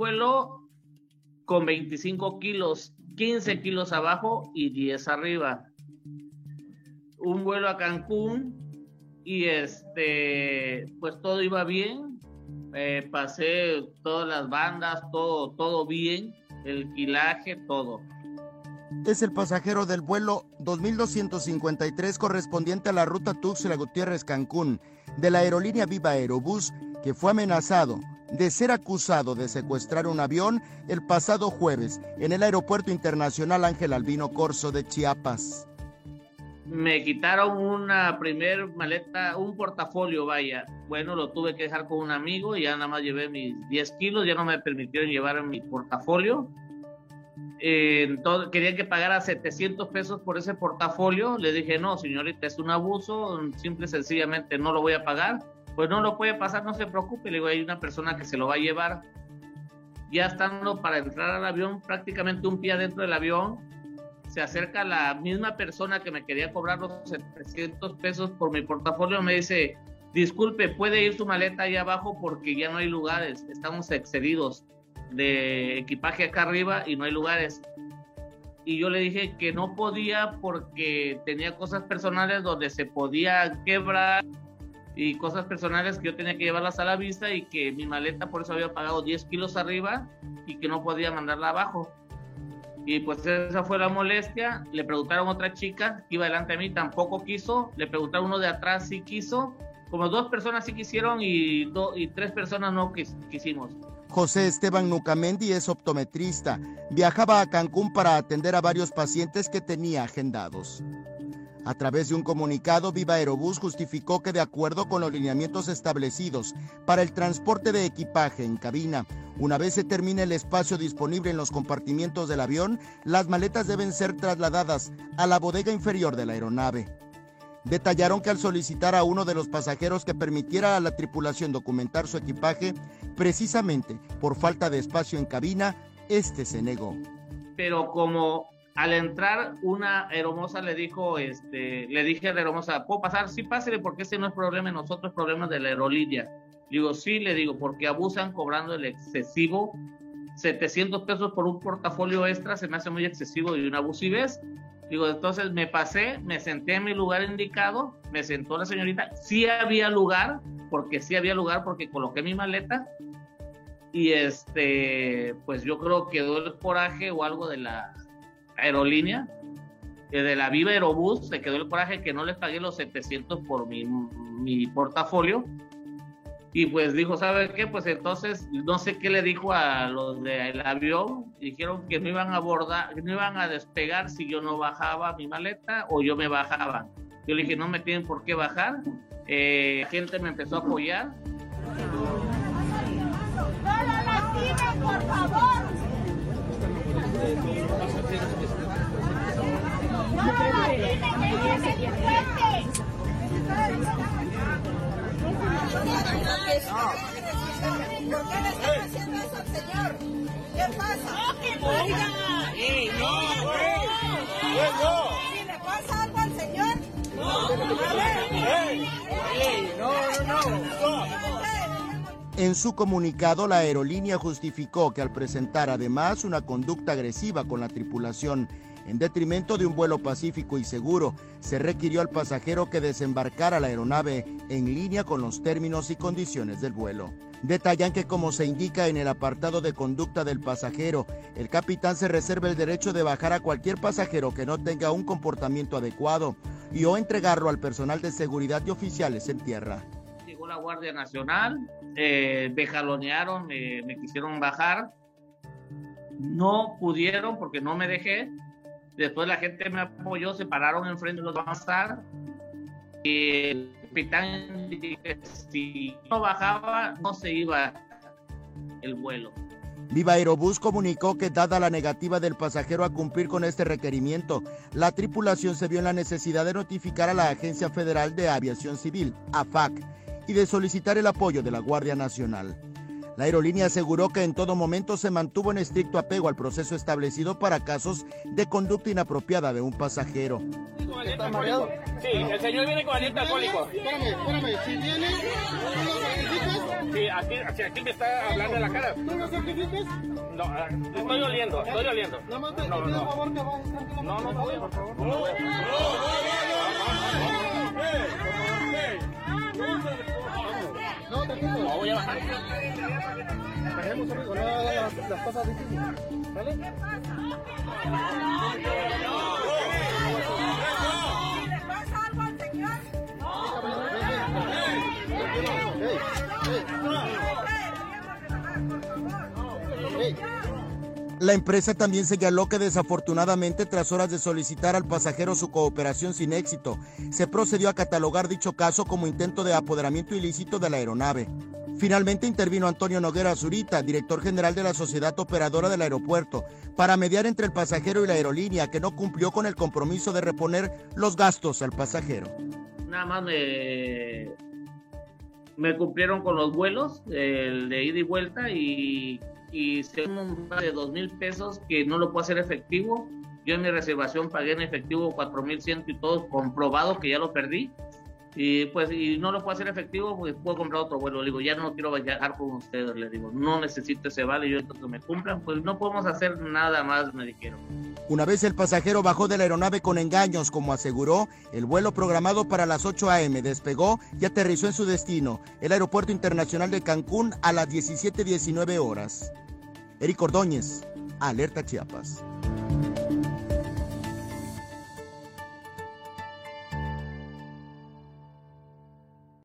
vuelo con 25 kilos, 15 kilos abajo y 10 arriba. Un vuelo a Cancún y este, pues todo iba bien. Eh, pasé todas las bandas, todo, todo bien, el quilaje, todo. Es el pasajero del vuelo 2253 correspondiente a la ruta Tuxtla Gutiérrez Cancún de la aerolínea Viva Aerobús que fue amenazado de ser acusado de secuestrar un avión el pasado jueves en el Aeropuerto Internacional Ángel Albino Corso de Chiapas. Me quitaron una primer maleta, un portafolio, vaya. Bueno, lo tuve que dejar con un amigo y ya nada más llevé mis 10 kilos, ya no me permitieron llevar mi portafolio. Eh, entonces, querían que pagara 700 pesos por ese portafolio. Le dije, no, señorita, es un abuso, simple y sencillamente no lo voy a pagar pues no lo puede pasar, no se preocupe, le digo, hay una persona que se lo va a llevar. Ya estando para entrar al avión, prácticamente un pie adentro del avión, se acerca la misma persona que me quería cobrar los 700 pesos por mi portafolio, me dice, disculpe, puede ir su maleta ahí abajo porque ya no hay lugares, estamos excedidos de equipaje acá arriba y no hay lugares. Y yo le dije que no podía porque tenía cosas personales donde se podía quebrar y cosas personales que yo tenía que llevarlas a la vista y que mi maleta por eso había pagado 10 kilos arriba y que no podía mandarla abajo. Y pues esa fue la molestia. Le preguntaron a otra chica que iba delante de mí, tampoco quiso. Le preguntaron uno de atrás si quiso. Como dos personas sí quisieron y, y tres personas no quisimos. José Esteban Nucamendi es optometrista. Viajaba a Cancún para atender a varios pacientes que tenía agendados. A través de un comunicado, Viva Aerobús justificó que de acuerdo con los lineamientos establecidos para el transporte de equipaje en cabina, una vez se termine el espacio disponible en los compartimientos del avión, las maletas deben ser trasladadas a la bodega inferior de la aeronave. Detallaron que al solicitar a uno de los pasajeros que permitiera a la tripulación documentar su equipaje, precisamente por falta de espacio en cabina, este se negó. Pero como al entrar una hermosa le dijo, este, le dije a la hermosa, ¿puedo pasar? Sí, pásele porque ese no es problema de nosotros, problema de la aerolínea. Digo, sí, le digo, porque abusan cobrando el excesivo. 700 pesos por un portafolio extra se me hace muy excesivo y una abusivez. Digo, entonces me pasé, me senté en mi lugar indicado, me sentó la señorita, sí había lugar, porque sí había lugar, porque coloqué mi maleta, y este, pues yo creo que quedó el coraje o algo de la, aerolínea, de la Viva Aerobús, se quedó el coraje que no les pagué los 700 por mi, mi portafolio. Y pues dijo, ¿sabe qué? Pues entonces no sé qué le dijo a los del avión. Dijeron que no iban a abordar, que no iban a despegar si yo no bajaba mi maleta o yo me bajaba. Yo le dije, no me tienen por qué bajar. Eh, gente me empezó a apoyar. Señor? ¿Qué pasa? ¡No, que no! ¡Ey, no! ¡Ey, no! En su comunicado, la aerolínea justificó que al presentar además una conducta agresiva con la tripulación en detrimento de un vuelo pacífico y seguro, se requirió al pasajero que desembarcara la aeronave en línea con los términos y condiciones del vuelo. Detallan que como se indica en el apartado de conducta del pasajero, el capitán se reserva el derecho de bajar a cualquier pasajero que no tenga un comportamiento adecuado y o entregarlo al personal de seguridad y oficiales en tierra. La Guardia Nacional, eh, me jalonearon, me, quisieron bajar, no pudieron porque no me dejé. Después la gente me apoyó, se pararon enfrente de los avanzar. Y el capitán dije, si no bajaba, no se iba el vuelo. Viva Aerobús comunicó que dada la negativa del pasajero a cumplir con este requerimiento, la tripulación se vio en la necesidad de notificar a la Agencia Federal de Aviación Civil, AFAC, y de solicitar el apoyo de la Guardia Nacional. La aerolínea aseguró que en todo momento se mantuvo en estricto apego al proceso establecido para casos de conducta inapropiada de un pasajero. ¿Está mareado? Sí, el señor viene con aliento alcohólico. Espérame, espérame, si viene. Sí, aquí, aquí me está hablando en la cara. No, ah, estoy oliendo, estoy oliendo. Nada más te, No, te pido no. por favor que bajes tranquilamente. No, no, no voy, por favor. No voy. No, tranquilo. No voy a bajar. Bajemos, amigo, no hagas las, las cosas difíciles. ¿Vale? ¿Le La empresa también señaló que desafortunadamente tras horas de solicitar al pasajero su cooperación sin éxito, se procedió a catalogar dicho caso como intento de apoderamiento ilícito de la aeronave. Finalmente intervino Antonio Noguera Zurita, director general de la sociedad operadora del aeropuerto, para mediar entre el pasajero y la aerolínea que no cumplió con el compromiso de reponer los gastos al pasajero. Nada más me, cumplieron con los vuelos, el de ida y vuelta, y, y se un de dos mil pesos que no lo puedo hacer efectivo. Yo en mi reservación pagué en efectivo cuatro mil ciento y todo comprobado que ya lo perdí. Y pues y no lo puedo hacer efectivo, pues puedo comprar otro vuelo. Le digo, ya no quiero viajar con ustedes. Le digo, no necesito ese vale, yo esto que me cumplan. Pues no podemos hacer nada más, me dijeron. Una vez el pasajero bajó de la aeronave con engaños, como aseguró, el vuelo programado para las 8 a.m. despegó y aterrizó en su destino, el Aeropuerto Internacional de Cancún, a las 17.19 horas. Eric Ordóñez, Alerta Chiapas.